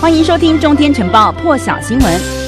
欢迎收听《中天晨报》破晓新闻。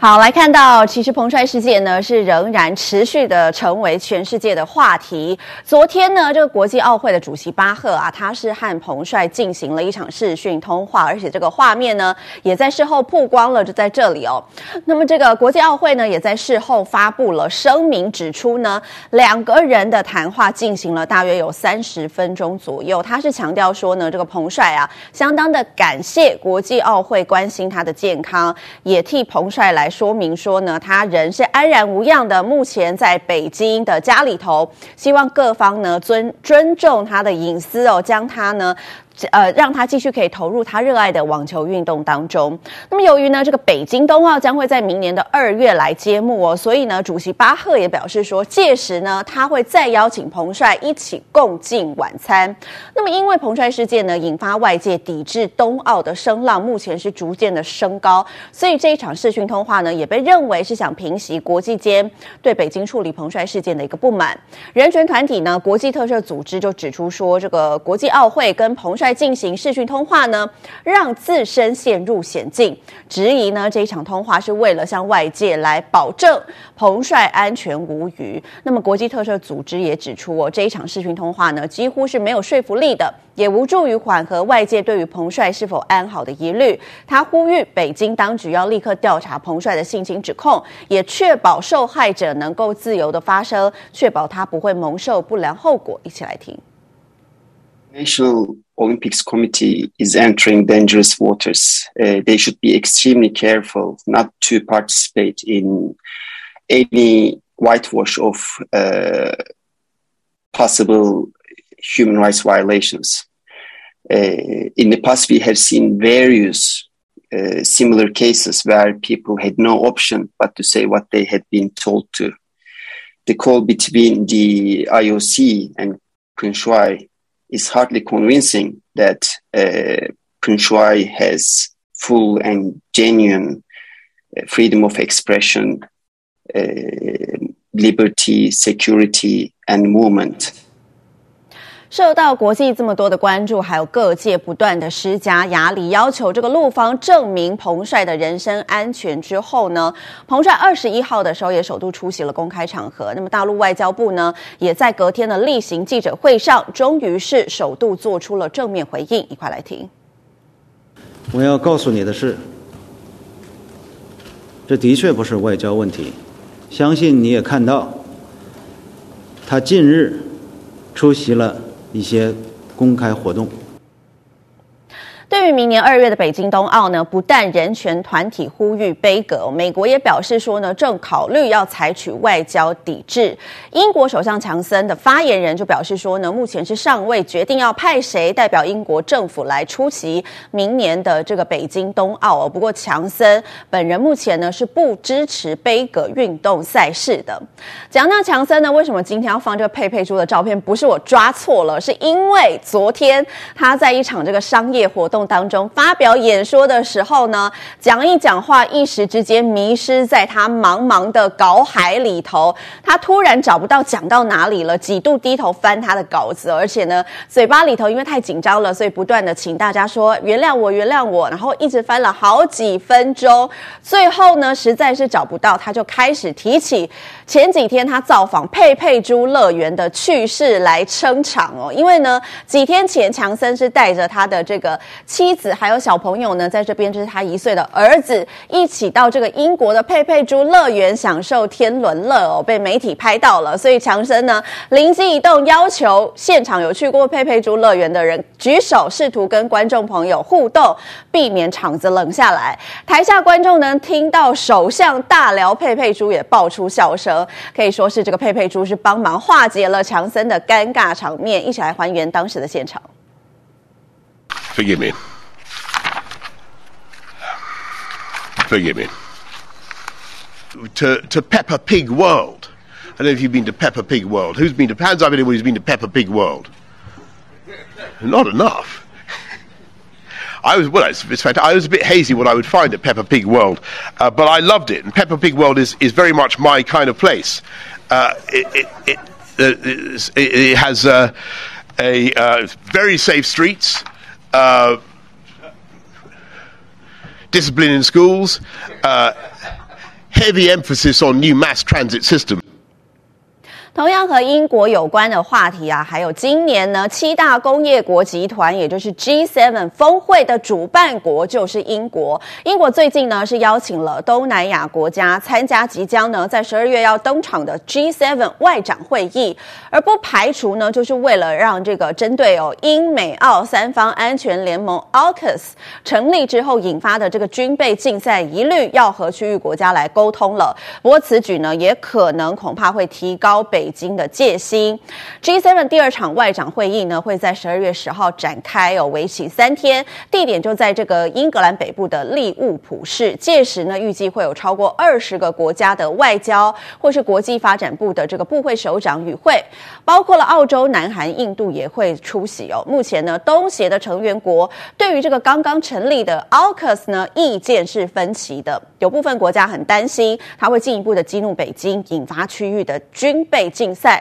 好，来看到，其实彭帅事件呢是仍然持续的成为全世界的话题。昨天呢，这个国际奥会的主席巴赫啊，他是和彭帅进行了一场视讯通话，而且这个画面呢也在事后曝光了，就在这里哦。那么这个国际奥会呢也在事后发布了声明，指出呢两个人的谈话进行了大约有三十分钟左右。他是强调说呢，这个彭帅啊相当的感谢国际奥会关心他的健康，也替彭帅来。说明说呢，他人是安然无恙的，目前在北京的家里头，希望各方呢尊尊重他的隐私哦，将他呢。呃，让他继续可以投入他热爱的网球运动当中。那么，由于呢，这个北京冬奥将会在明年的二月来揭幕哦，所以呢，主席巴赫也表示说，届时呢，他会再邀请彭帅一起共进晚餐。那么，因为彭帅事件呢，引发外界抵制冬奥的声浪，目前是逐渐的升高，所以这一场视讯通话呢，也被认为是想平息国际间对北京处理彭帅事件的一个不满。人权团体呢，国际特赦组织就指出说，这个国际奥会跟彭帅。在进行视讯通话呢，让自身陷入险境，质疑呢这一场通话是为了向外界来保证彭帅安全无虞。那么国际特赦组织也指出哦，这一场视讯通话呢几乎是没有说服力的，也无助于缓和外界对于彭帅是否安好的疑虑。他呼吁北京当局要立刻调查彭帅的性侵指控，也确保受害者能够自由的发声，确保他不会蒙受不良后果。一起来听。Olympics Committee is entering dangerous waters. Uh, they should be extremely careful not to participate in any whitewash of uh, possible human rights violations. Uh, in the past, we have seen various uh, similar cases where people had no option but to say what they had been told to. The call between the IOC and Prince Is hardly convincing that uh, has full and genuine uh, freedom of expression, uh, liberty, security, and movement. 受到国际这么多的关注，还有各界不断的施加压力，要求这个陆方证明彭帅的人身安全之后呢，彭帅二十一号的时候也首度出席了公开场合。那么大陆外交部呢，也在隔天的例行记者会上，终于是首度做出了正面回应。一块来听。我要告诉你的是，这的确不是外交问题，相信你也看到，他近日出席了。一些公开活动。对于明年二月的北京冬奥呢，不但人权团体呼吁杯葛，美国也表示说呢，正考虑要采取外交抵制。英国首相强森的发言人就表示说呢，目前是尚未决定要派谁代表英国政府来出席明年的这个北京冬奥哦。不过强森本人目前呢是不支持杯葛运动赛事的。讲到强森呢，为什么今天要放这个佩佩猪的照片？不是我抓错了，是因为昨天他在一场这个商业活动。当中发表演说的时候呢，讲一讲话，一时之间迷失在他茫茫的稿海里头，他突然找不到讲到哪里了，几度低头翻他的稿子，而且呢，嘴巴里头因为太紧张了，所以不断的请大家说原谅我，原谅我，然后一直翻了好几分钟，最后呢，实在是找不到，他就开始提起前几天他造访佩佩猪乐园的趣事来撑场哦，因为呢，几天前强森是带着他的这个。妻子还有小朋友呢，在这边，这是他一岁的儿子，一起到这个英国的佩佩猪乐园享受天伦乐哦，被媒体拍到了。所以强森呢灵机一动，要求现场有去过佩佩猪乐园的人举手，试图跟观众朋友互动，避免场子冷下来。台下观众呢听到首相大聊佩佩猪，也爆出笑声，可以说是这个佩佩猪是帮忙化解了强森的尴尬场面。一起来还原当时的现场。Forgive me. Forgive me. To, to Peppa Pig World. I don't know if you've been to Peppa Pig World. Who's been to, hands up anyone who's been to Peppa Pig World? Not enough. I was, well, it's, it's I was a bit hazy what I would find at Peppa Pig World, uh, but I loved it. And Peppa Pig World is, is very much my kind of place. Uh, it, it, it, uh, it, has uh, a uh, very safe streets uh, discipline in schools, uh, heavy emphasis on new mass transit systems. 同样和英国有关的话题啊，还有今年呢，七大工业国集团，也就是 G7 峰会的主办国就是英国。英国最近呢是邀请了东南亚国家参加即将呢在十二月要登场的 G7 外长会议，而不排除呢就是为了让这个针对哦英美澳三方安全联盟 AUKUS 成立之后引发的这个军备竞赛一律，要和区域国家来沟通了。不过此举呢也可能恐怕会提高北。北京的戒心，G7 第二场外长会议呢，会在十二月十号展开哦，为期三天，地点就在这个英格兰北部的利物浦市。届时呢，预计会有超过二十个国家的外交或是国际发展部的这个部会首长与会，包括了澳洲、南韩、印度也会出席哦。目前呢，东协的成员国对于这个刚刚成立的 AUKUS 呢，意见是分歧的，有部分国家很担心，它会进一步的激怒北京，引发区域的军备。竞赛，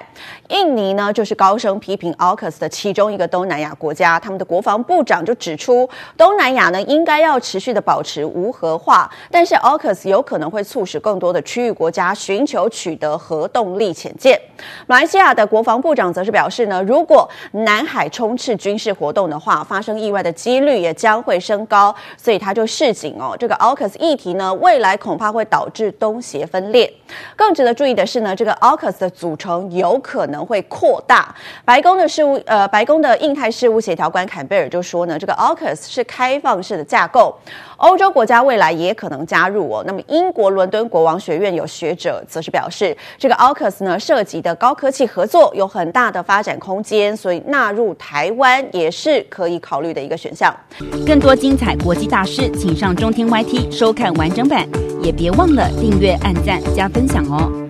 印尼呢就是高声批评 AUKUS 的其中一个东南亚国家，他们的国防部长就指出，东南亚呢应该要持续的保持无核化，但是 AUKUS 有可能会促使更多的区域国家寻求取得核动力潜舰。马来西亚的国防部长则是表示呢，如果南海充斥军事活动的话，发生意外的几率也将会升高，所以他就示警哦，这个 AUKUS 议题呢，未来恐怕会导致东协分裂。更值得注意的是呢，这个 AUKUS 的组成。有可能会扩大。白宫的事务，呃，白宫的印太事务协调官坎贝尔就说呢，这个 AUKUS 是开放式的架构，欧洲国家未来也可能加入哦。那么，英国伦敦国王学院有学者则是表示，这个 AUKUS 呢涉及的高科技合作有很大的发展空间，所以纳入台湾也是可以考虑的一个选项。更多精彩国际大事，请上中天 YT 收看完整版，也别忘了订阅、按赞、加分享哦。